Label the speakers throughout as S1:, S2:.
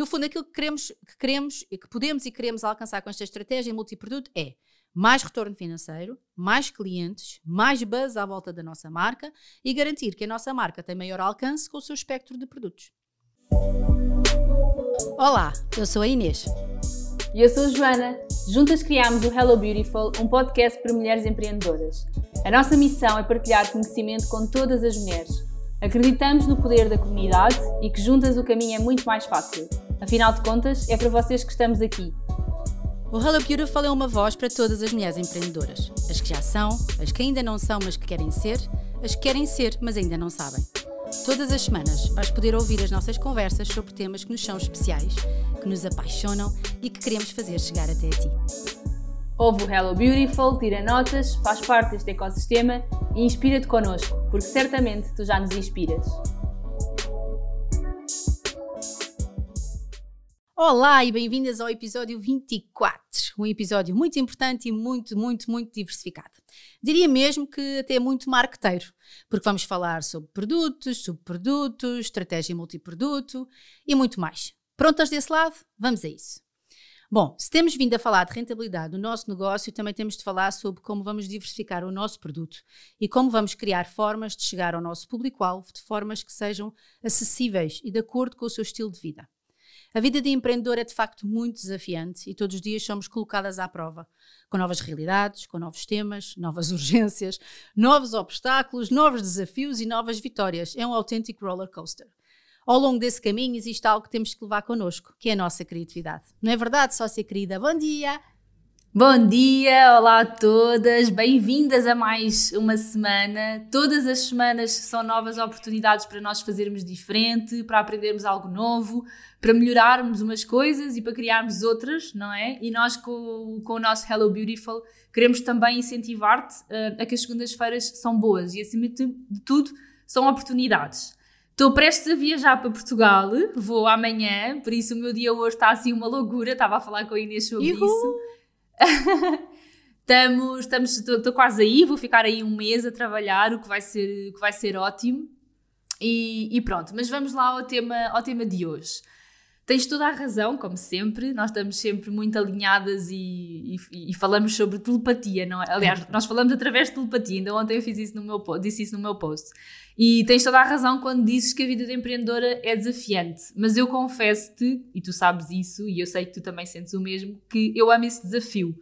S1: No fundo, aquilo que queremos, que queremos, que podemos e queremos alcançar com esta estratégia multiproduto é mais retorno financeiro, mais clientes, mais buzz à volta da nossa marca e garantir que a nossa marca tem maior alcance com o seu espectro de produtos. Olá, eu sou a Inês.
S2: E eu sou a Joana. Juntas criámos o Hello Beautiful, um podcast para mulheres empreendedoras. A nossa missão é partilhar conhecimento com todas as mulheres. Acreditamos no poder da comunidade e que juntas o caminho é muito mais fácil. Afinal de contas, é para vocês que estamos aqui.
S1: O Hello Beautiful é uma voz para todas as mulheres empreendedoras. As que já são, as que ainda não são, mas que querem ser, as que querem ser, mas ainda não sabem. Todas as semanas vais poder ouvir as nossas conversas sobre temas que nos são especiais, que nos apaixonam e que queremos fazer chegar até a ti.
S2: Ouve o Hello Beautiful, tira notas, faz parte deste ecossistema e inspira-te connosco, porque certamente tu já nos inspiras.
S1: Olá e bem-vindas ao episódio 24, um episódio muito importante e muito, muito, muito diversificado. Diria mesmo que até muito marqueteiro, porque vamos falar sobre produtos, subprodutos, estratégia multiproduto e muito mais. Prontas desse lado? Vamos a isso. Bom, se temos vindo a falar de rentabilidade do nosso negócio, também temos de falar sobre como vamos diversificar o nosso produto e como vamos criar formas de chegar ao nosso público-alvo de formas que sejam acessíveis e de acordo com o seu estilo de vida. A vida de empreendedor é de facto muito desafiante e todos os dias somos colocadas à prova, com novas realidades, com novos temas, novas urgências, novos obstáculos, novos desafios e novas vitórias. É um autêntico roller coaster ao longo desse caminho existe algo que temos que levar connosco, que é a nossa criatividade. Não é verdade, sócia querida? Bom dia!
S2: Bom dia, olá a todas, bem-vindas a mais uma semana. Todas as semanas são novas oportunidades para nós fazermos diferente, para aprendermos algo novo, para melhorarmos umas coisas e para criarmos outras, não é? E nós, com, com o nosso Hello Beautiful, queremos também incentivar-te uh, a que as segundas-feiras são boas e, acima de tudo, são oportunidades. Estou prestes a viajar para Portugal, vou amanhã, por isso o meu dia hoje está assim uma loucura. Estava a falar com a Inês sobre Ihu. isso. estamos, estamos, estou, quase aí, vou ficar aí um mês a trabalhar, o que vai ser, que vai ser ótimo. E, e, pronto, mas vamos lá ao tema, ao tema de hoje. Tens toda a razão, como sempre, nós estamos sempre muito alinhadas e, e, e, falamos sobre telepatia, não é? Aliás, nós falamos através de telepatia, ainda ontem eu fiz isso no meu, disse isso no meu post. E tens toda a razão quando dizes que a vida de empreendedora é desafiante, mas eu confesso-te, e tu sabes isso, e eu sei que tu também sentes o mesmo, que eu amo esse desafio.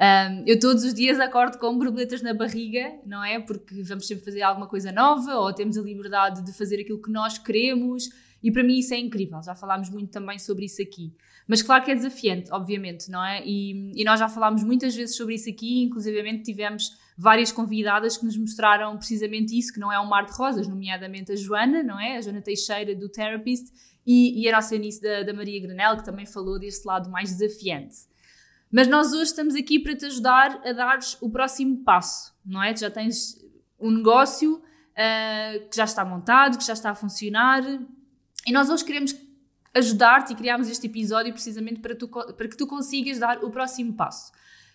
S2: Um, eu todos os dias acordo com borboletas na barriga, não é? Porque vamos sempre fazer alguma coisa nova ou temos a liberdade de fazer aquilo que nós queremos e para mim isso é incrível, já falámos muito também sobre isso aqui. Mas claro que é desafiante, obviamente, não é? E, e nós já falámos muitas vezes sobre isso aqui, inclusivamente tivemos várias convidadas que nos mostraram precisamente isso, que não é um mar de rosas, nomeadamente a Joana, não é? A Joana Teixeira do Therapist e, e a nossa Eunice da, da Maria Granel, que também falou desse lado mais desafiante. Mas nós hoje estamos aqui para te ajudar a dar o próximo passo, não é? Tu já tens um negócio uh, que já está montado, que já está a funcionar, e nós hoje queremos ajudar-te e criámos este episódio precisamente para, tu, para que tu consigas dar o próximo passo.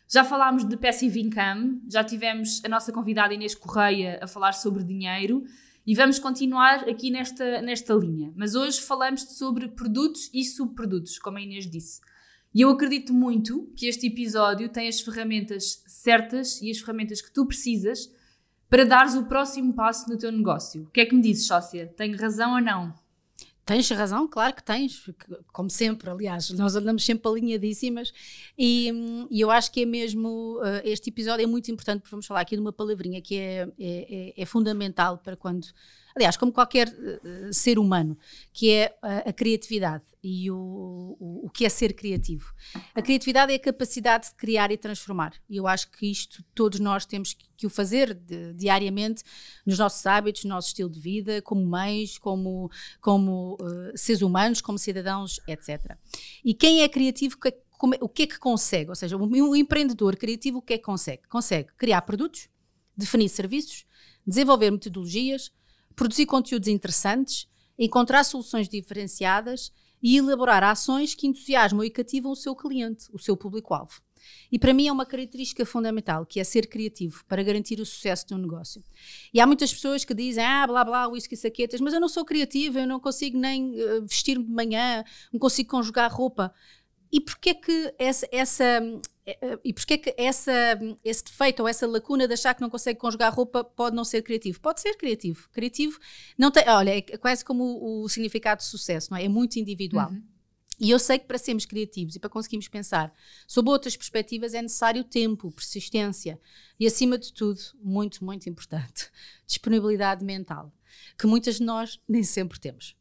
S2: Já falámos de passive income, já tivemos a nossa convidada Inês Correia a falar sobre dinheiro e vamos continuar aqui nesta, nesta linha. Mas hoje falamos sobre produtos e subprodutos, como a Inês disse. E eu acredito muito que este episódio tem as ferramentas certas e as ferramentas que tu precisas para dares o próximo passo no teu negócio. O que é que me dizes, sócia? Tenho razão ou não?
S1: Tens razão, claro que tens, como sempre, aliás, nós andamos sempre alinhadíssimas e, e eu acho que é mesmo, uh, este episódio é muito importante porque vamos falar aqui de uma palavrinha que é, é, é, é fundamental para quando aliás, como qualquer uh, ser humano, que é a, criatividade e o, o, o, que é ser criativo. A criatividade é a capacidade de criar e transformar. E eu acho que isto todos nós temos que, o fazer de, diariamente nos nossos hábitos, no nosso estilo de vida, como mães, como, como uh, seres humanos, como cidadãos, etc. E quem é criativo, como, o que é que consegue? Ou seja, um empreendedor criativo, o que é que consegue? Consegue criar produtos, definir serviços, desenvolver metodologias, produzir conteúdos interessantes, encontrar soluções diferenciadas e elaborar ações que entusiasmam e cativam o seu cliente, o seu público-alvo. E para mim é uma característica fundamental, que é ser criativo, para garantir o sucesso de um negócio. E há muitas pessoas que dizem, ah, blá blá, whisky saquetas, mas eu não sou criativa, eu não consigo nem uh, vestir-me de manhã, não consigo conjugar roupa. E porquê que essa, essa eh, eh, e porquê que essa, esse defeito ou essa lacuna de achar que não consegue conjugar roupa pode não ser criativo? Pode ser criativo. Criativo não tem, olha, é quase como o, o significado de sucesso, não é? É muito individual. Uhum. E eu sei que para sermos criativos e para conseguirmos pensar sob outras perspectivas é necessário tempo, persistência e, acima de tudo, muito, muito importante, disponibilidade mental, que muitas de nós nem sempre temos.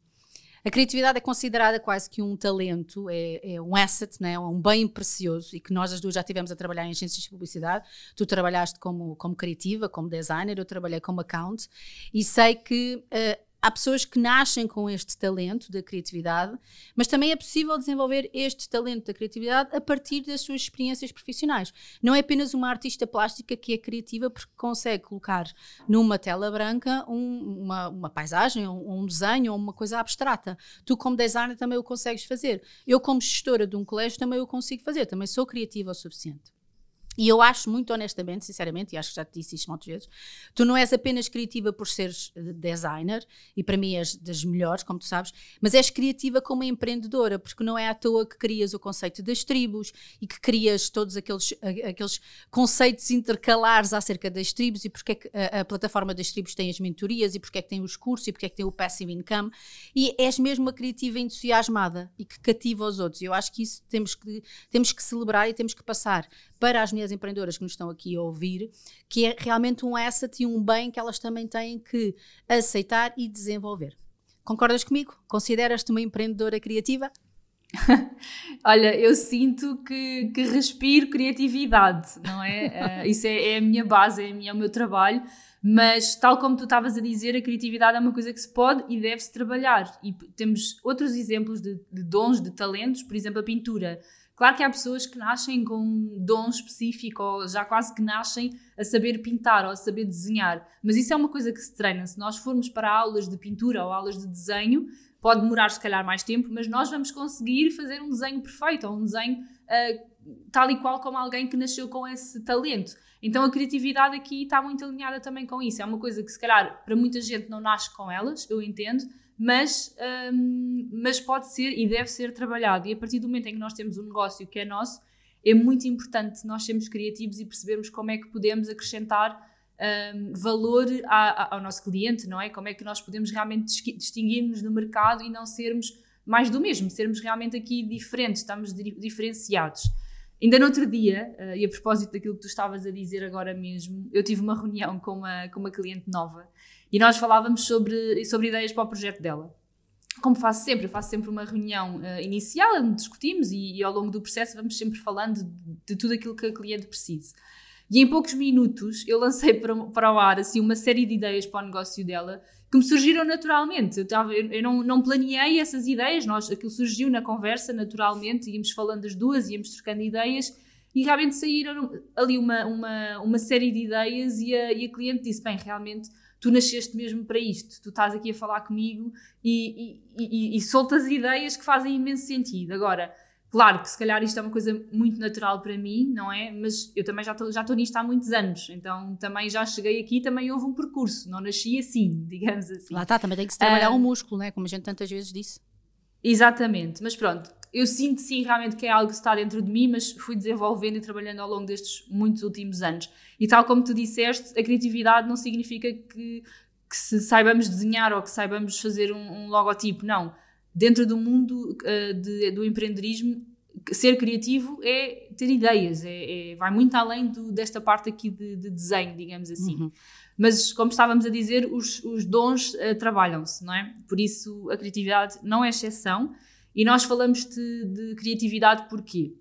S1: A criatividade é considerada quase que um talento, é, é um asset, né? é um bem precioso e que nós as duas já tivemos a trabalhar em agências de publicidade. Tu trabalhaste como, como criativa, como designer, eu trabalhei como account e sei que uh, há pessoas que nascem com este talento da criatividade, mas também é possível desenvolver este talento da criatividade a partir das suas experiências profissionais. Não é apenas uma artista plástica que é criativa porque consegue colocar numa tela branca um, uma, uma, paisagem, um, um desenho ou uma coisa abstrata. Tu, como designer, também o consegues fazer. Eu, como gestora de um colégio, também o consigo fazer. Também sou criativa o suficiente. E eu acho muito honestamente, sinceramente, e acho que já te disse isto muitas vezes, tu não és apenas criativa por seres eh, designer, e para mim és das melhores, como tu sabes, mas és criativa como empreendedora, porque não é à toa que crias o conceito das tribos e que crias todos aqueles, aqueles conceitos intercalares acerca das tribos e porque é que a, a plataforma das tribos tem as mentorias e porque é que tem os cursos e porque é que tem o passive income e és mesmo uma criativa entusiasmada e que cativa os outros. Eu acho que isso temos que, temos que celebrar e temos que passar para as mulheres empreendedoras que nos estão aqui a ouvir, que é realmente um asset e um bem que elas também têm que aceitar e desenvolver. Concordas comigo? Consideras-te uma empreendedora criativa?
S2: Olha, eu sinto que, que respiro criatividade, não é? uh, isso é, é, a minha base, é, minha, é o meu trabalho, mas tal como tu estavas a dizer, a criatividade é uma coisa que se pode e deve-se trabalhar. E temos outros exemplos de, de dons, de talentos, por exemplo, a pintura. Claro que há pessoas que nascem com um dom específico ou já quase que nascem a saber pintar ou a saber desenhar, mas isso é uma coisa que se treina. Se nós formos para aulas de pintura ou aulas de desenho, pode demorar se calhar mais tempo, mas nós vamos conseguir fazer um desenho perfeito ou um desenho uh, tal e qual como alguém que nasceu com esse talento. Então a criatividade aqui está muito alinhada também com isso. É uma coisa que se calhar para muita gente não nasce com elas, eu entendo, mas, um, mas pode ser e deve ser trabalhado. E a partir do momento em que nós temos um negócio que é nosso, é muito importante nós sermos criativos e percebermos como é que podemos acrescentar um, valor a, a, ao nosso cliente, não é? Como é que nós podemos realmente distinguir-nos no mercado e não sermos mais do mesmo, sermos realmente aqui diferentes, estamos diferenciados. Ainda no outro dia, uh, e a propósito daquilo que tu estavas a dizer agora mesmo, eu tive uma reunião com uma, com uma cliente nova e nós falávamos sobre, sobre ideias para o projeto dela. Como faço sempre, eu faço sempre uma reunião uh, inicial, onde discutimos e, e, ao longo do processo vamos sempre falando de, de tudo aquilo que a cliente precisa. E em poucos minutos eu lancei para, para o ar assim, uma série de ideias para o negócio dela que me surgiram naturalmente. Eu, tava, eu, eu não, não planeei essas ideias, nós, aquilo surgiu na conversa naturalmente, íamos falando as duas, íamos trocando ideias e realmente saíram ali uma, uma, uma série de ideias e a, e a cliente disse: Bem, realmente tu nasceste mesmo para isto, tu estás aqui a falar comigo e, e, e, e soltas ideias que fazem imenso sentido. Agora, claro que se calhar isto é uma coisa muito natural para mim, não é? Mas eu também já estou já nisto há muitos anos, então também já cheguei aqui, também houve um percurso, não nasci assim, digamos assim.
S1: Lá está, também tem que se trabalhar o um músculo, né? como a gente tantas vezes disse.
S2: Exatamente, mas pronto, eu sinto sim realmente que é algo que está dentro de mim, mas fui desenvolvendo e trabalhando ao longo destes muitos últimos anos. E tal como tu disseste, a criatividade não significa que, que se saibamos desenhar ou que saibamos fazer um, um logotipo, não. Dentro do mundo uh, de, do empreendedorismo, ser criativo é ter ideias, é, é vai muito além do, desta parte aqui de, de desenho, digamos assim. Uhum. Mas, como estávamos a dizer, os, os dons uh, trabalham-se, não é? Por isso, a criatividade não é exceção. E nós falamos de, de criatividade porquê?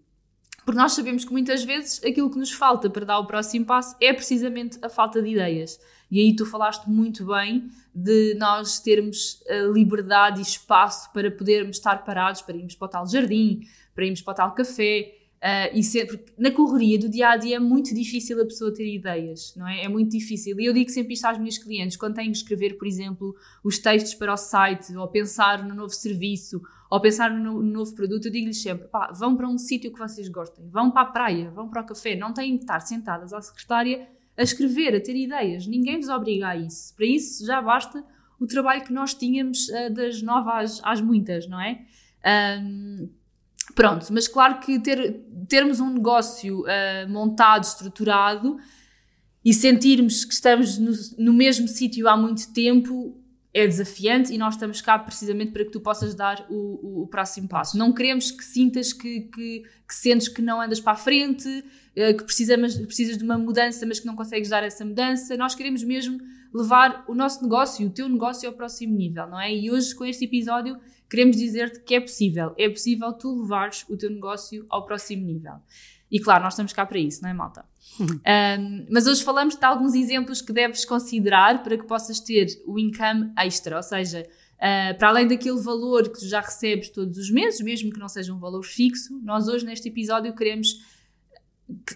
S2: Porque nós sabemos que muitas vezes aquilo que nos falta para dar o próximo passo é precisamente a falta de ideias. E aí tu falaste muito bem de nós termos uh, liberdade e espaço para podermos estar parados, para irmos para o tal jardim, para irmos para o tal café, Uh, e ser, porque na correria do dia a dia é muito difícil a pessoa ter ideias, não é? É muito difícil. E eu digo sempre isto às minhas clientes, quando tenho que escrever, por exemplo, os textos para o site, ou pensar no novo serviço, ou pensar no, no novo produto, eu digo-lhes sempre: pá, vão para um sítio que vocês gostem, vão para a praia, vão para o café, não têm que estar sentadas à secretária a escrever, a ter ideias. Ninguém vos obriga a isso. Para isso já basta o trabalho que nós tínhamos uh, das novas às, às muitas, não é? Um, Pronto, mas claro que ter, termos um negócio uh, montado, estruturado e sentirmos que estamos no, no mesmo sítio há muito tempo é desafiante e nós estamos cá precisamente para que tu possas dar o, o, o próximo passo. Não queremos que sintas que, que, que, sentes que não andas para a frente, uh, que precisas, precisas de uma mudança, mas que não consegues dar essa mudança. Nós queremos mesmo levar o nosso negócio, o teu negócio ao próximo nível, não é? E hoje, com este episódio, queremos dizer-te que é possível. É possível tu levares o teu negócio ao próximo nível. E claro, nós estamos cá para isso, não é, malta? um, mas hoje falamos de alguns exemplos que deves considerar para que possas ter o income extra, ou seja, uh, para além daquele valor que tu já recebes todos os meses, mesmo que não seja um valor fixo, nós hoje neste episódio queremos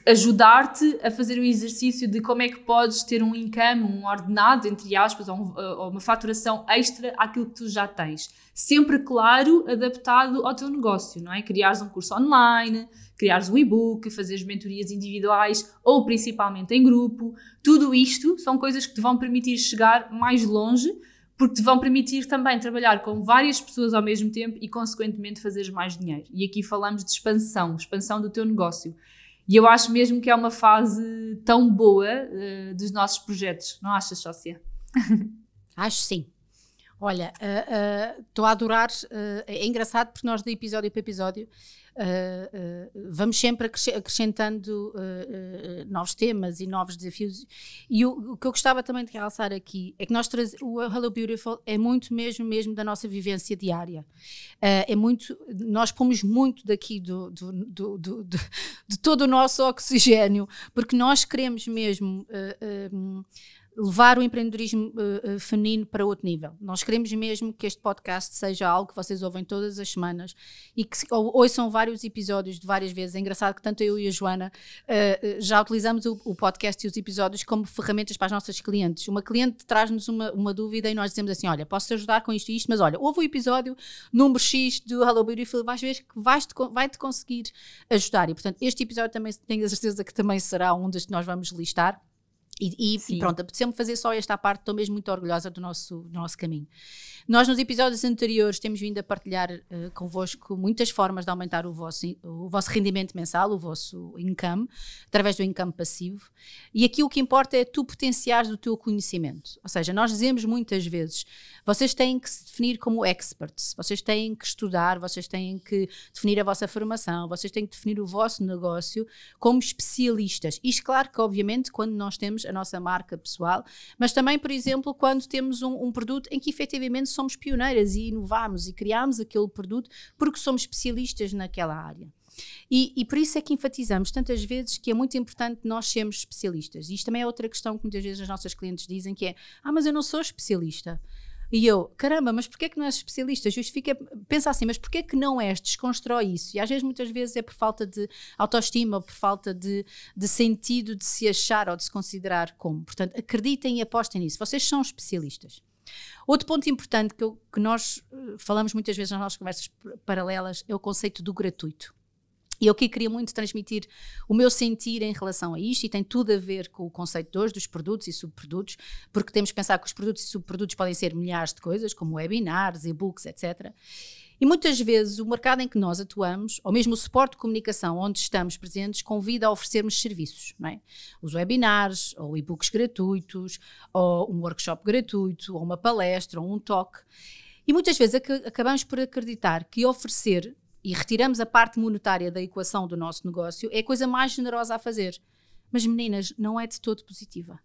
S2: ajudar-te a fazer o exercício de como é que podes ter um income, um ordenado, entre aspas, ou, um, ou, uma faturação extra àquilo que tu já tens. Sempre, claro, adaptado ao teu negócio, não é? Criares um curso online, criares um e-book, fazeres mentorias individuais ou principalmente em grupo. Tudo isto são coisas que te vão permitir chegar mais longe porque te vão permitir também trabalhar com várias pessoas ao mesmo tempo e, consequentemente, fazeres mais dinheiro. E aqui falamos de expansão, expansão do teu negócio. E eu acho mesmo que é uma fase tão boa uh, dos nossos projetos, não achas, Sócia?
S1: Acho sim. Olha, estou uh, uh, a adorar. é engraçado porque nós, de episódio para episódio, Uh, vamos sempre acrescentando uh, novos temas e novos desafios. E o, o, que eu gostava também de realçar aqui é que nós o Hello Beautiful é muito mesmo mesmo da nossa vivência diária. é muito, nós pomos muito daqui do, do, do, do de todo o nosso oxigênio, porque nós queremos mesmo levar o empreendedorismo uh, feminino para outro nível. Nós queremos mesmo que este podcast seja algo que vocês ouvem todas as semanas e que ou, ouçam vários episódios de várias vezes. É engraçado que tanto eu e a Joana uh, já utilizamos o, o, podcast e os episódios como ferramentas para as nossas clientes. Uma cliente traz-nos uma, uma dúvida e nós dizemos assim: Olha, posso te ajudar com isto e isto, mas olha, houve o episódio número X do Hello Beautiful, vais ver que vais-te vai -te conseguir ajudar. E portanto, este episódio também tenho a certeza que também será um dos que nós vamos listar. E, e, e pronto, apeteceu-me fazer só esta parte, estou mesmo muito orgulhosa do nosso, do nosso caminho. Nós, nos episódios anteriores, temos vindo a partilhar uh, convosco muitas formas de aumentar o vosso, o vosso rendimento mensal, o vosso income, através do income passivo. E aqui o que importa é tu potenciares o teu conhecimento. Ou seja, nós dizemos muitas vezes, vocês têm que se definir como experts, vocês têm que estudar, vocês têm que definir a vossa formação, vocês têm que definir o vosso negócio como especialistas. Isto, claro que, obviamente, quando nós temos a nossa marca pessoal, mas também, por exemplo, quando temos um, um produto em que efetivamente somos pioneiras e inovamos e criamos aquele produto porque somos especialistas naquela área. E, e, por isso é que enfatizamos tantas vezes que é muito importante nós sermos especialistas. E isto também é outra questão que muitas vezes as nossas clientes dizem que é ah, mas eu não sou especialista. E eu, caramba, mas porquê que não és especialista? Justifica, pensa assim, mas porquê que não és? Desconstrói isso. E às vezes, muitas vezes, é por falta de autoestima, por falta de, de sentido de se achar ou de se considerar como. Portanto, acreditem e apostem nisso. Vocês são especialistas. Outro ponto importante que, eu, que nós eh, falamos muitas vezes nas nossas conversas paralelas é o conceito do gratuito. E eu aqui queria muito transmitir o meu sentir em relação a isto, e tem tudo a ver com o conceito de hoje dos produtos e subprodutos, porque temos que pensar que os produtos e subprodutos podem ser milhares de coisas, como webinars, e-books, etc. E muitas vezes o mercado em que nós atuamos, ou mesmo o suporte de comunicação onde estamos presentes, convida a oferecermos serviços, é? Os webinars, ou e-books gratuitos, ou um workshop gratuito, ou uma palestra, ou um talk. E muitas vezes ac acabamos por acreditar que oferecer e retiramos a parte monetária da equação do nosso negócio é a coisa mais generosa a fazer. Mas meninas, não é de todo positiva.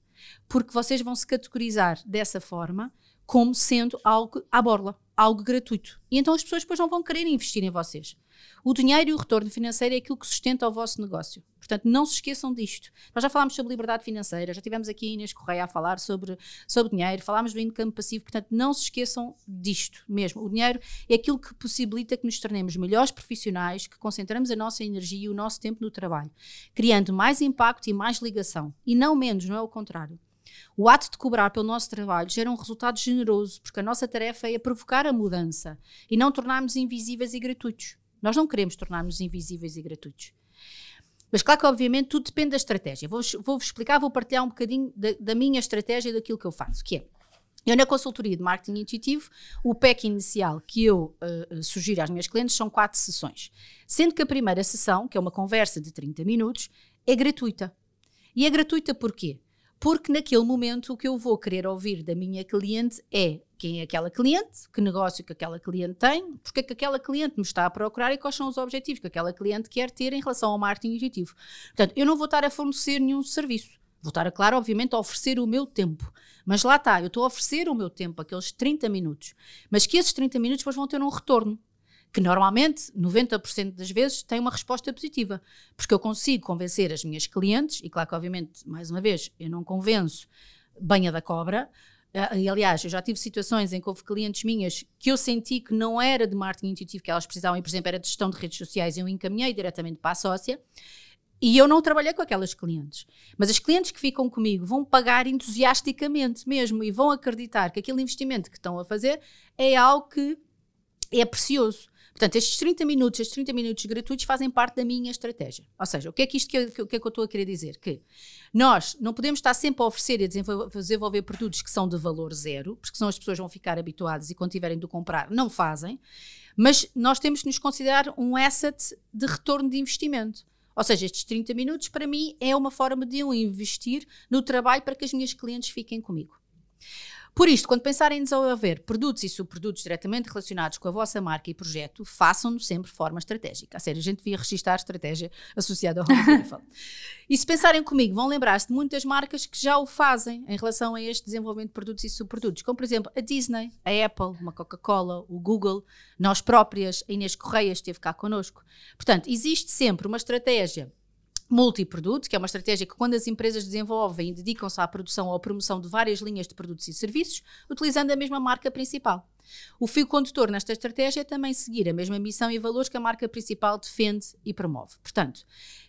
S1: Porque vocês vão se categorizar dessa forma como sendo algo à borla algo gratuito. E então as pessoas depois não vão querer investir em vocês. O dinheiro e o retorno financeiro é aquilo que sustenta o vosso negócio. Portanto, não se esqueçam disto. Nós já falámos sobre liberdade financeira, já tivemos aqui Inês Correia a falar sobre, sobre dinheiro, falámos do income passivo, portanto, não se esqueçam disto mesmo. O dinheiro é aquilo que possibilita que nos tornemos melhores profissionais, que concentramos a nossa energia e o nosso tempo no trabalho, criando mais impacto e mais ligação. E não menos, não é o contrário. O ato de cobrar pelo nosso trabalho gera um resultado generoso, porque a nossa tarefa é provocar a mudança e não tornarmos invisíveis e gratuitos. Nós não queremos tornar-nos invisíveis e gratuitos. Mas claro que, obviamente, tudo depende da estratégia. Vou-vos vou explicar, vou partilhar um bocadinho da, da, minha estratégia e daquilo que eu faço, que é, eu na consultoria de marketing intuitivo, o pack inicial que eu uh, sugiro às minhas clientes são quatro sessões. Sendo que a primeira sessão, que é uma conversa de 30 minutos, é gratuita. E é gratuita porquê? porque naquele momento o que eu vou querer ouvir da minha cliente é quem é aquela cliente, que negócio que aquela cliente tem, porque é que aquela cliente me está a procurar e quais são os objetivos que aquela cliente quer ter em relação ao marketing objetivo. Portanto, eu não vou estar a fornecer nenhum serviço. Vou estar, claro, obviamente, a oferecer o meu tempo. Mas lá está, eu estou a oferecer o meu tempo, aqueles 30 minutos. Mas que esses 30 minutos depois vão ter um retorno que normalmente, 90% das vezes, tem uma resposta positiva, porque eu consigo convencer as minhas clientes, e claro que, obviamente, mais uma vez, eu não convenço banha da cobra, aliás, eu já tive situações em que houve clientes minhas que eu senti que não era de marketing intuitivo que elas precisavam, e, por exemplo, era de gestão de redes sociais, e eu encaminhei diretamente para a sócia, e eu não trabalhei com aquelas clientes. Mas as clientes que ficam comigo vão pagar entusiasticamente mesmo e vão acreditar que aquele investimento que estão a fazer é algo que é precioso. Portanto, estes 30 minutos, estes 30 minutos gratuitos fazem parte da minha estratégia. Ou seja, o que é que isto que, que, que é que eu estou a querer dizer? Que nós não podemos estar sempre a oferecer e a desenvolver, desenvolver produtos que são de valor zero, porque senão as pessoas vão ficar habituadas e quando tiverem de comprar, não fazem. Mas nós temos que nos considerar um asset de retorno de investimento. Ou seja, estes 30 minutos, para mim, é uma forma de eu investir no trabalho para que as minhas clientes fiquem comigo. Por isto, quando pensarem em desenvolver produtos e subprodutos diretamente relacionados com a vossa marca e projeto, façam-no sempre de forma estratégica. A sério, a gente devia registrar estratégia associada ao Home E se pensarem comigo, vão lembrar-se de muitas marcas que já o fazem em relação a este desenvolvimento de produtos e subprodutos, como por exemplo a Disney, a Apple, uma Coca-Cola, o Google, nós próprias, a Inês Correia esteve cá connosco. Portanto, existe sempre uma estratégia multiproduto, que é uma estratégia que quando as empresas desenvolvem e dedicam-se à produção ou à promoção de várias linhas de produtos e serviços, utilizando a mesma marca principal. O fio condutor nesta estratégia é também seguir a mesma missão e valores que a marca principal defende e promove. Portanto,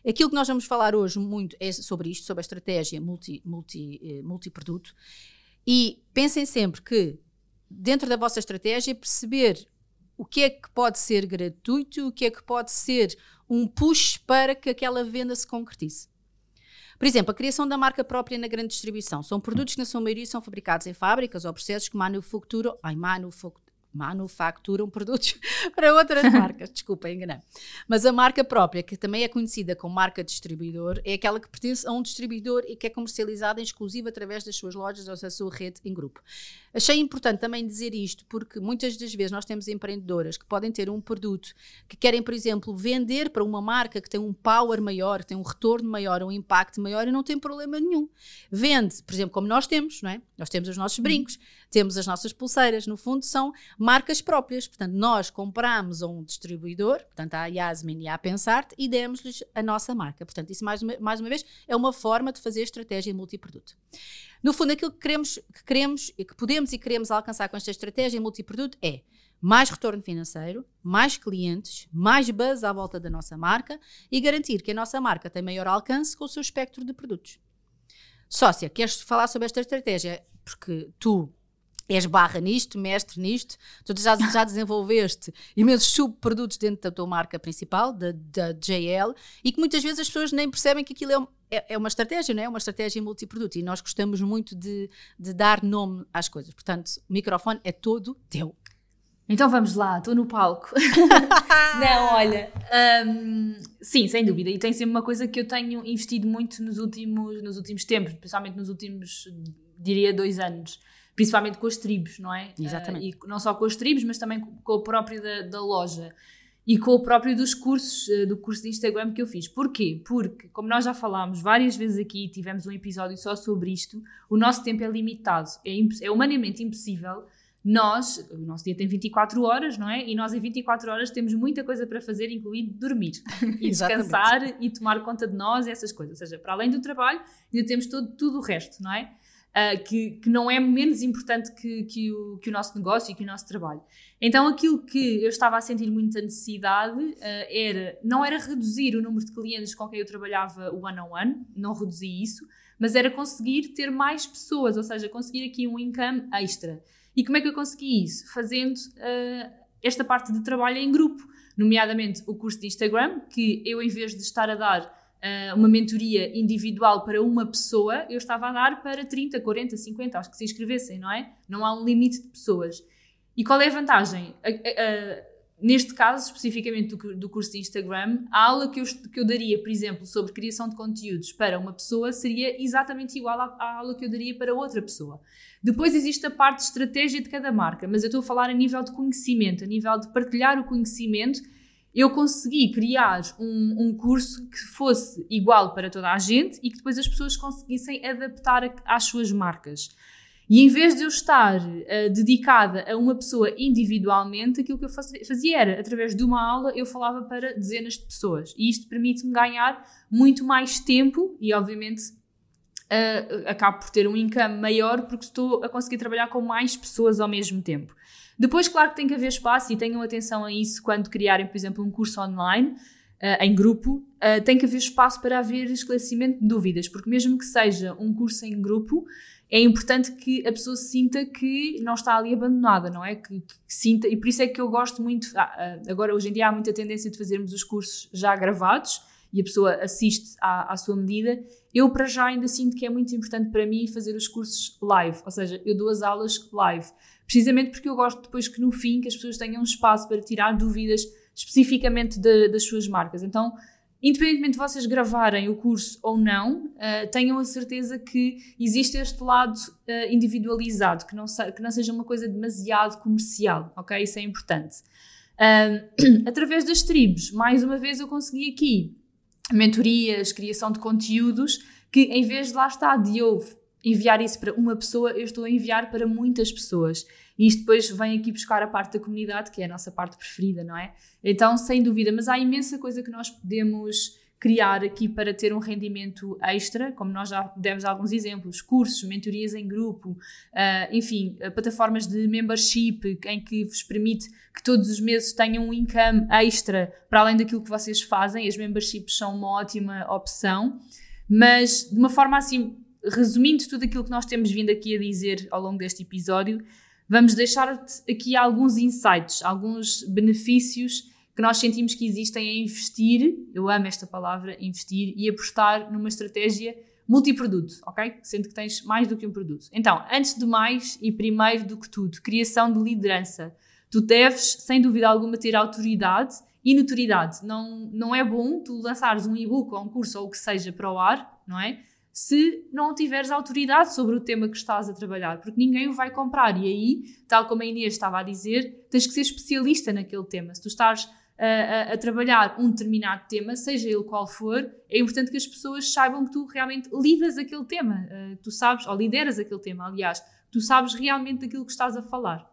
S1: aquilo que nós vamos falar hoje muito é sobre isto, sobre a estratégia multi, multi, eh, multiproduto. E pensem sempre que, dentro da vossa estratégia, perceber o que é que pode ser gratuito, o que é que pode ser um push para que aquela venda se concretize. Por exemplo, a criação da marca própria na grande distribuição. São produtos que, na sua maioria, são fabricados em fábricas ou processos que manufaturam, ai, manufaturam manufacturam produtos para outras marcas. Desculpa, enganei. Mas a marca própria, que também é conhecida como marca distribuidor, é aquela que pertence a um distribuidor e que é comercializada em exclusivo através das suas lojas ou da sua rede em grupo. Achei importante também dizer isto, porque muitas das vezes nós temos empreendedoras que podem ter um produto que querem, por exemplo, vender para uma marca que tem um power maior, que tem um retorno maior, um impacto maior e não tem problema nenhum. Vende, por exemplo, como nós temos, não é? Nós temos os nossos brincos, temos as nossas pulseiras, no fundo são marcas próprias. Portanto, nós compramos a um distribuidor, portanto, à Yasmin e à Pensart, e demos-lhes a nossa marca. Portanto, isso, mais uma, mais uma vez, é uma forma de fazer estratégia multiproduto. No fundo, aquilo que queremos, que queremos que podemos e queremos alcançar com esta estratégia multiproduto é mais retorno financeiro, mais clientes, mais buzz à volta da nossa marca e garantir que a nossa marca tem maior alcance com o seu espectro de produtos. Sócia, queres falar sobre esta estratégia? Porque tu és barra nisto, mestre nisto, tu já, já desenvolveste imensos subprodutos dentro da tua marca principal, da, da JL, e que muitas vezes as pessoas nem percebem que aquilo é, é, é uma estratégia, não é? uma estratégia multiproduto, e nós gostamos muito de, de dar nome às coisas. Portanto, o microfone é todo teu.
S2: Então vamos lá, estou no palco. não, olha, um, sim, sem dúvida, e tem sempre uma coisa que eu tenho investido muito nos últimos, nos últimos tempos, principalmente nos últimos, diria, dois anos principalmente com as tribos, não é?
S1: Exatamente.
S2: Uh, e não só com as tribos, mas também com o próprio da, da loja e com o próprio dos cursos, uh, do curso de Instagram que eu fiz. Porquê? Porque, como nós já falámos várias vezes aqui, tivemos um episódio só sobre isto, o nosso tempo é limitado. É, é humanamente impossível nós, o nosso dia tem 24 horas, não é? E nós em 24 horas temos muita coisa para fazer, incluindo dormir e descansar e tomar conta de nós e essas coisas. Ou seja, para além do trabalho, ainda temos todo, tudo o resto, não é? Uh, que, que, não é menos importante que, que, o, que o nosso negócio e que o nosso trabalho. Então, aquilo que eu estava a sentir muita necessidade uh, era, não era reduzir o número de clientes com quem eu trabalhava one-on-one, -on -one, não reduzi isso, mas era conseguir ter mais pessoas, ou seja, conseguir aqui um income extra. E como é que eu consegui isso? Fazendo uh, esta parte de trabalho em grupo, nomeadamente o curso de Instagram, que eu, em vez de estar a dar uh, uma mentoria individual para uma pessoa, eu estava a dar para 30, 40, 50, acho que se inscrevessem, não é? Não há um limite de pessoas. E qual é a vantagem? neste caso, especificamente do, do, curso de Instagram, a aula que eu, que eu daria, por exemplo, sobre criação de conteúdos para uma pessoa seria exatamente igual à, à, aula que eu daria para outra pessoa. Depois existe a parte de estratégia de cada marca, mas eu estou a falar a nível de conhecimento, a nível de partilhar o conhecimento. Eu consegui criar um, um curso que fosse igual para toda a gente e que depois as pessoas conseguissem adaptar a, às suas marcas. E em vez de eu estar uh, dedicada a uma pessoa individualmente, aquilo que eu fazia era, através de uma aula, eu falava para dezenas de pessoas. E isto permite-me ganhar muito mais tempo e, obviamente, uh, acabo por ter um income maior porque estou a conseguir trabalhar com mais pessoas ao mesmo tempo. Depois, claro que tem que haver espaço e tenham atenção a isso quando criarem, por exemplo, um curso online. Uh, em grupo, uh, tem que haver espaço para haver esclarecimento de dúvidas, porque mesmo que seja um curso em grupo, é importante que a pessoa sinta que não está ali abandonada, não é? Que, que sinta, e por isso é que eu gosto muito. Ah, ah, agora, hoje em dia, há muita tendência de fazermos os cursos já gravados e a pessoa assiste à, à sua medida. Eu, para já, ainda sinto que é muito importante para mim fazer os cursos live, ou seja, eu dou as aulas live, precisamente porque eu gosto depois que no fim que as pessoas tenham um espaço para tirar dúvidas especificamente de, das suas marcas. Então, independentemente de vocês gravarem o curso ou não, uh, tenham a certeza que existe este lado uh, individualizado, que não, que não seja uma coisa demasiado comercial, ok? Isso é importante. Uh, através das tribos, mais uma vez eu consegui aqui mentorias, criação de conteúdos, que em vez de lá estar de eu enviar isso para uma pessoa, eu estou a enviar para muitas pessoas. E isto depois vem aqui buscar a parte da comunidade, que é a nossa parte preferida, não é? Então, sem dúvida, mas há imensa coisa que nós podemos criar aqui para ter um rendimento extra, como nós já demos alguns exemplos, cursos, mentorias em grupo, uh, enfim, uh, plataformas de membership em que vos permite que todos os meses tenham um income extra para além daquilo que vocês fazem. As memberships são uma ótima opção, mas de uma forma assim, resumindo tudo aquilo que nós temos vindo aqui a dizer ao longo deste episódio, vamos deixar-te aqui alguns insights, alguns benefícios que nós sentimos que existem a investir, eu amo esta palavra, investir e apostar numa estratégia multiproduto, ok? Sendo que tens mais do que um produto. Então, antes de mais e primeiro do que tudo, criação de liderança. Tu deves, sem dúvida alguma, ter autoridade e notoriedade. Não, não é bom tu lançares um e-book ou um curso ou o que seja para o ar, não é? Se não tiveres autoridade sobre o tema que estás a trabalhar, porque ninguém o vai comprar. E aí, tal como a Inês estava a dizer, tens que ser especialista naquele tema. Se tu estás a, a, a, trabalhar um determinado tema, seja ele qual for, é importante que as pessoas saibam que tu realmente lidas aquele tema, uh, tu sabes, ou lideras aquele tema, aliás, tu sabes realmente daquilo que estás a falar.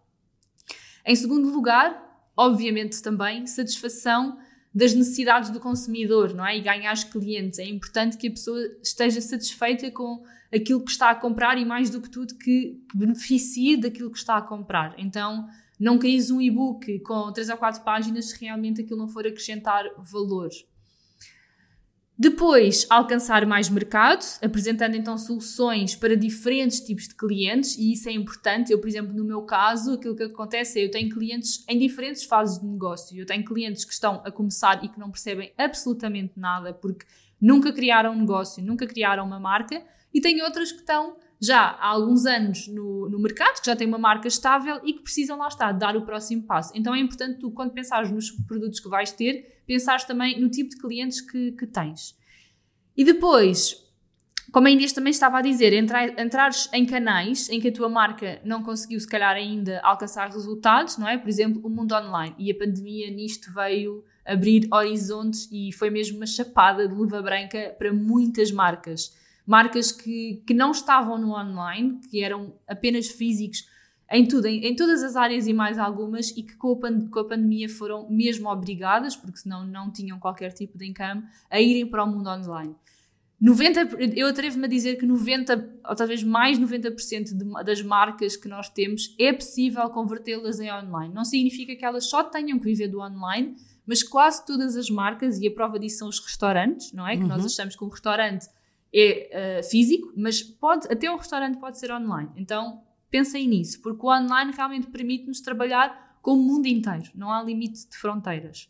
S2: Em segundo lugar, obviamente também, satisfação das necessidades do consumidor, não é? E ganhar os clientes. É importante que a pessoa esteja satisfeita com aquilo que está a comprar e mais do que tudo que, beneficie daquilo que está a comprar. Então, não queres um e-book com três ou quatro páginas se realmente aquilo não for acrescentar valor. Depois, alcançar mais mercado, apresentando então soluções para diferentes tipos de clientes, e isso é importante. Eu, por exemplo, no meu caso, aquilo que acontece é eu tenho clientes em diferentes fases de negócio. Eu tenho clientes que estão a começar e que não percebem absolutamente nada porque nunca criaram um negócio, nunca criaram uma marca, e tenho outras que estão já há alguns anos no, no mercado, que já têm uma marca estável e que precisam lá estar, dar o próximo passo. Então é importante tu, quando pensares nos produtos que vais ter, pensares também no tipo de clientes que, que tens. E depois, como a Inês também estava a dizer, entrar, entrares em canais em que a tua marca não conseguiu, se calhar, ainda alcançar resultados, não é? Por exemplo, o mundo online. E a pandemia nisto veio abrir horizontes e foi mesmo uma chapada de luva branca para muitas marcas marcas que, que não estavam no online, que eram apenas físicos, em tudo, em, em, todas as áreas e mais algumas, e que com a, pand com a, pandemia foram mesmo obrigadas, porque senão não tinham qualquer tipo de income, a irem para o mundo online. 90, eu atrevo-me a dizer que 90, ou talvez mais 90% de, das marcas que nós temos é possível convertê-las em online. Não significa que elas só tenham que viver do online, mas quase todas as marcas, e a prova disso são os restaurantes, não é? Que uhum. nós achamos que um restaurante é uh, físico, mas pode, até um restaurante pode ser online. Então pensem nisso, porque o online realmente permite-nos trabalhar com o mundo inteiro, não há limite de fronteiras.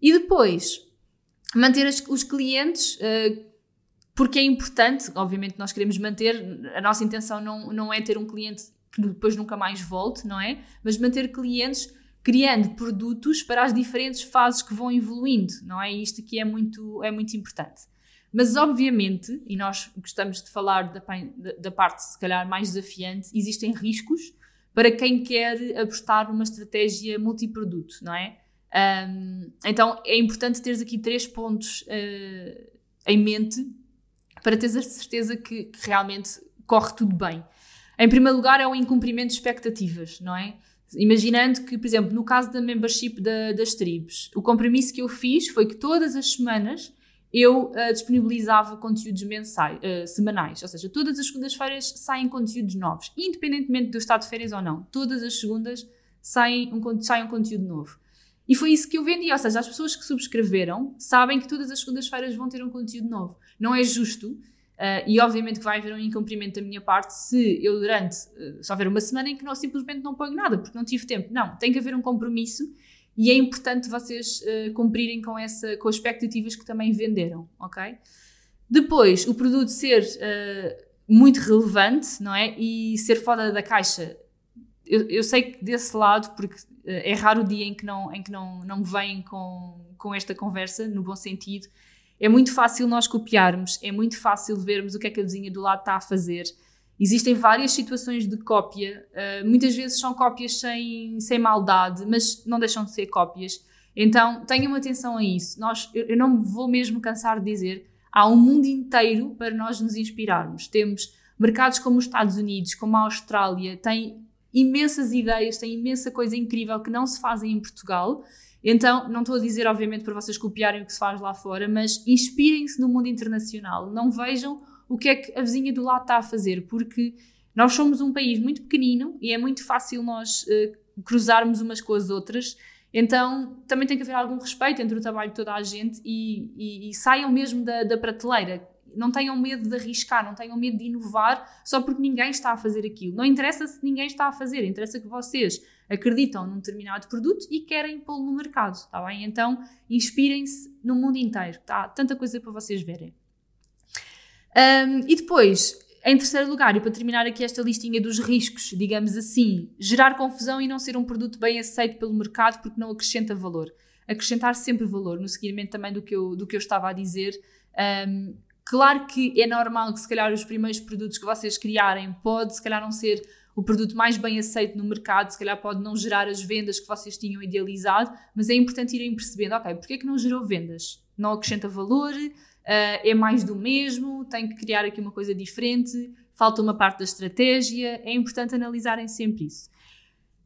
S2: E depois, manter as, os clientes, uh, porque é importante, obviamente nós queremos manter, a nossa intenção não, não é ter um cliente que depois nunca mais volte, não é? Mas manter clientes criando produtos para as diferentes fases que vão evoluindo, não é? Isto aqui é muito, é muito importante. Mas, obviamente, e nós gostamos de falar da, da parte, se calhar, mais desafiante, existem riscos para quem quer apostar numa estratégia multiproduto, não é? Um, então, é importante teres aqui três pontos uh, em mente para teres a certeza que, que realmente corre tudo bem. Em primeiro lugar, é o incumprimento de expectativas, não é? Imaginando que, por exemplo, no caso da membership da, das tribos, o compromisso que eu fiz foi que todas as semanas eu uh, disponibilizava conteúdos mensais, uh, semanais, ou seja, todas as segundas-feiras saem conteúdos novos, independentemente do estado de férias ou não. Todas as segundas saem um, sai um conteúdo novo. E foi isso que eu vendi, ou seja, as pessoas que subscreveram sabem que todas as segundas-feiras vão ter um conteúdo novo. Não é justo Uh, e obviamente que vai haver um incumprimento da minha parte se eu durante, uh, só houver uma semana em que não, simplesmente não ponho nada, porque não tive tempo. Não, tem que haver um compromisso e é importante vocês uh, cumprirem com, essa, com as expectativas que também venderam, ok? Depois, o produto ser uh, muito relevante, não é? E ser fora da caixa. Eu, eu sei que desse lado, porque uh, é raro o dia em que não, em que não, não me vêm com, com esta conversa, no bom sentido. É muito fácil nós copiarmos, é muito fácil vermos o que é que a vizinha do lado está a fazer Existem várias situações de cópia, uh, muitas vezes são cópias sem, sem maldade, mas não deixam de ser cópias. Então tenham atenção a isso. Nós, eu, eu não me vou mesmo cansar de dizer, há um mundo inteiro para nós nos inspirarmos. Temos mercados como os Estados Unidos, como a Austrália, têm imensas ideias, têm imensa coisa incrível que não se fazem em Portugal. Então, não estou a dizer, obviamente, para vocês copiarem o que se faz lá fora, mas inspirem-se no mundo internacional. Não vejam o que é que a vizinha do lado está a fazer, porque nós somos um país muito pequenino e é muito fácil nós uh, cruzarmos umas com as outras. Então também tem que haver algum respeito entre o trabalho de toda a gente e, e, e saiam mesmo da, da, prateleira. Não tenham medo de arriscar, não tenham medo de inovar só porque ninguém está a fazer aquilo. Não interessa se ninguém está a fazer, interessa que vocês acreditam num determinado produto e querem pô-lo no mercado, está bem? Então inspirem-se no mundo inteiro, tá? Tanta coisa para vocês verem. Um, e depois, em terceiro lugar, e para terminar aqui esta listinha dos riscos, digamos assim, gerar confusão e não ser um produto bem aceito pelo mercado porque não acrescenta valor. Acrescentar sempre valor, no seguimento também do que eu, do que eu estava a dizer. Um, claro que é normal que se calhar os primeiros produtos que vocês criarem pode se calhar não ser o produto mais bem aceito no mercado, se calhar pode não gerar as vendas que vocês tinham idealizado, mas é importante irem percebendo, ok, porque é que não gerou vendas? Não acrescenta valor, é mais do mesmo, tem que criar aqui uma coisa diferente, falta uma parte da estratégia, é importante analisarem sempre isso.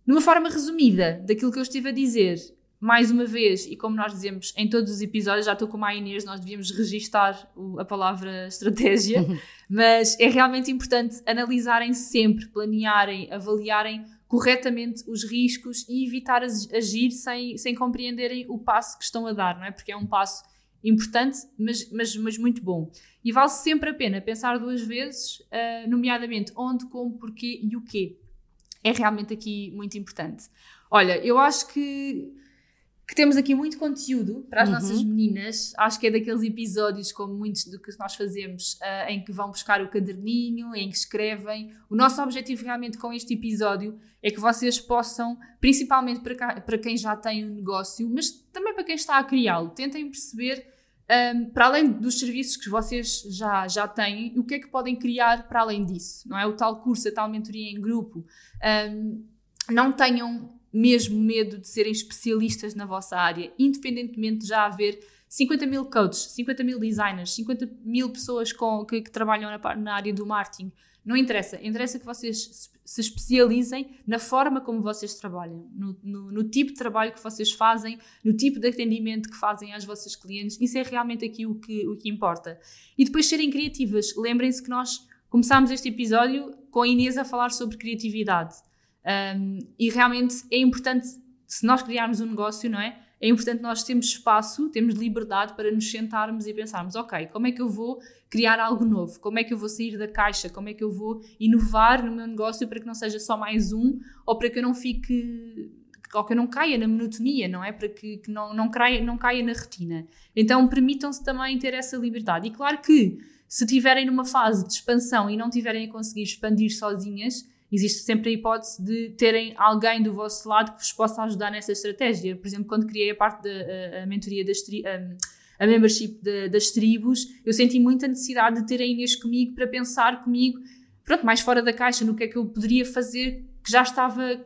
S2: Numa forma resumida daquilo que eu estive a dizer, mais uma vez, e como nós dizemos em todos os episódios, já estou com a Inês, nós devíamos registar o, a palavra estratégia, mas é realmente importante analisarem sempre, planearem, avaliarem corretamente os riscos e evitar agir sem, sem compreenderem o passo que estão a dar, não é? Porque é um passo importante, mas, mas, mas muito bom. E vale sempre a pena pensar duas vezes, uh, nomeadamente onde, como, porquê e o quê. É realmente aqui muito importante. Olha, eu acho que, que temos aqui muito conteúdo para as uhum. nossas meninas. Acho que é daqueles episódios, como muitos do que nós fazemos, uh, em que vão buscar o caderninho, em que escrevem. O nosso objetivo realmente com este episódio é que vocês possam, principalmente para, para quem já tem um negócio, mas também para quem está a criá-lo, tentem perceber um, para além dos serviços que vocês já, já têm, o que é que podem criar para além disso? Não é? O tal curso, a tal mentoria em grupo. Um, não tenham mesmo medo de serem especialistas na vossa área, independentemente de já haver 50 mil coaches, 50 mil designers, 50 mil pessoas com, que, que trabalham na, na, área do marketing. Não interessa. Interessa que vocês se especializem na forma como vocês trabalham, no, no, no, tipo de trabalho que vocês fazem, no tipo de atendimento que fazem às vossas clientes. Isso é realmente aqui o que, o que importa. E depois serem criativas. Lembrem-se que nós começámos este episódio com a Inês a falar sobre criatividade. Um, e realmente é importante, se nós criarmos um negócio, não é? É importante nós termos espaço, temos liberdade para nos sentarmos e pensarmos, ok, como é que eu vou criar algo novo? Como é que eu vou sair da caixa? Como é que eu vou inovar no meu negócio para que não seja só mais um ou para que eu não fique ou que eu não caia na monotonia, não é? Para que, que não, não, caia, não caia na retina. Então permitam-se também ter essa liberdade. E claro que se estiverem numa fase de expansão e não tiverem a conseguir expandir sozinhas, existe sempre a hipótese de terem alguém do vosso lado que vos possa ajudar nessa estratégia. Por exemplo, quando criei a parte da a, a mentoria das a, membership de, das tribos, eu senti muita necessidade de ter a Inês comigo para pensar comigo, pronto, mais fora da caixa, no que é que eu poderia fazer que já estava,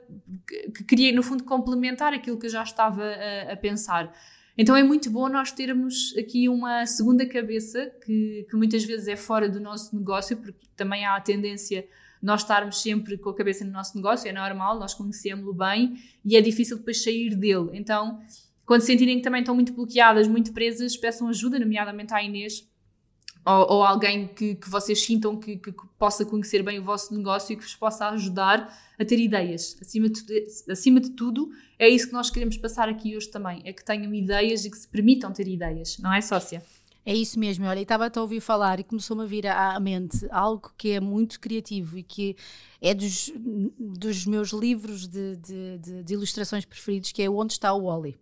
S2: que, que queria no fundo complementar aquilo que eu já estava a, a pensar. Então é muito bom nós termos aqui uma segunda cabeça que, que muitas vezes é fora do nosso negócio, porque também há a tendência nós estarmos sempre com a cabeça no nosso negócio, é normal, nós conhecemos-lo bem e é difícil depois sair dele. Então, quando sentirem que também estão muito bloqueadas, muito presas, peçam ajuda, nomeadamente à Inês, ou, ou alguém que, que vocês sintam que, que, possa conhecer bem o vosso negócio e que vos possa ajudar a ter ideias. Acima de, acima de tudo, é isso que nós queremos passar aqui hoje também: é que tenham ideias e que se permitam ter ideias, não é, sócia?
S1: É isso mesmo, olha, estava a ouvir falar e começou-me a vir à mente algo que é muito criativo e que é dos, dos meus livros de, de, de, de ilustrações preferidos, que é Onde está o Wally.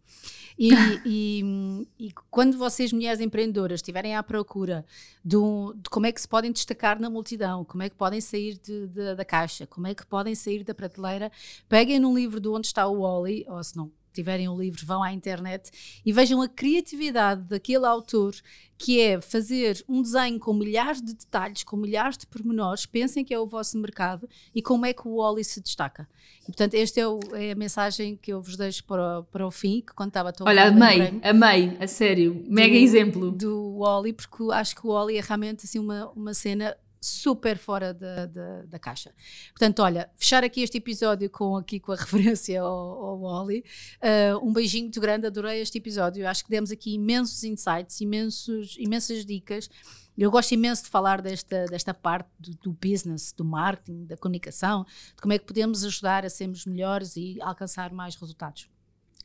S1: E, e, e, quando vocês, mulheres empreendedoras, estiverem à procura de, um, de, como é que se podem destacar na multidão, como é que podem sair de, de, da caixa, como é que podem sair da prateleira, peguem num livro de Onde está o Wally, ou se não tiverem o livro, vão à internet e vejam a criatividade daquele autor que é fazer um desenho com milhares de detalhes, com milhares de pormenores, pensem que é o vosso mercado e como é que o Wally se destaca. E, portanto, esta é, é, a mensagem que eu vos deixo para o, para o fim, que quando estava
S2: todo Olha, amei, amei, a sério, mega do, exemplo.
S1: Do Wally, porque acho que o Wally é realmente assim, uma, uma cena super fora da, da, da, caixa. Portanto, olha, fechar aqui este episódio com, aqui, com a referência ao, Wally. Uh, um beijinho muito grande, adorei este episódio. Acho que demos aqui imensos insights, imensos, imensas dicas. Eu gosto imenso de falar desta, desta parte do, do, business, do marketing, da comunicação, de como é que podemos ajudar a sermos melhores e alcançar mais resultados.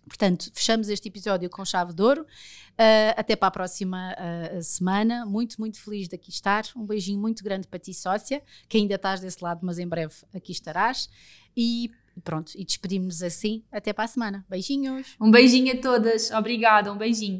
S1: Portanto, fechamos este episódio com chave de ouro. Uh, até para a próxima uh, semana. Muito, muito feliz de aqui estar. Um beijinho muito grande para ti, sócia, que ainda estás desse lado, mas em breve aqui estarás. E pronto, e despedimos-nos assim. Até para a semana. Beijinhos.
S2: Um beijinho a todas. Obrigada, um beijinho.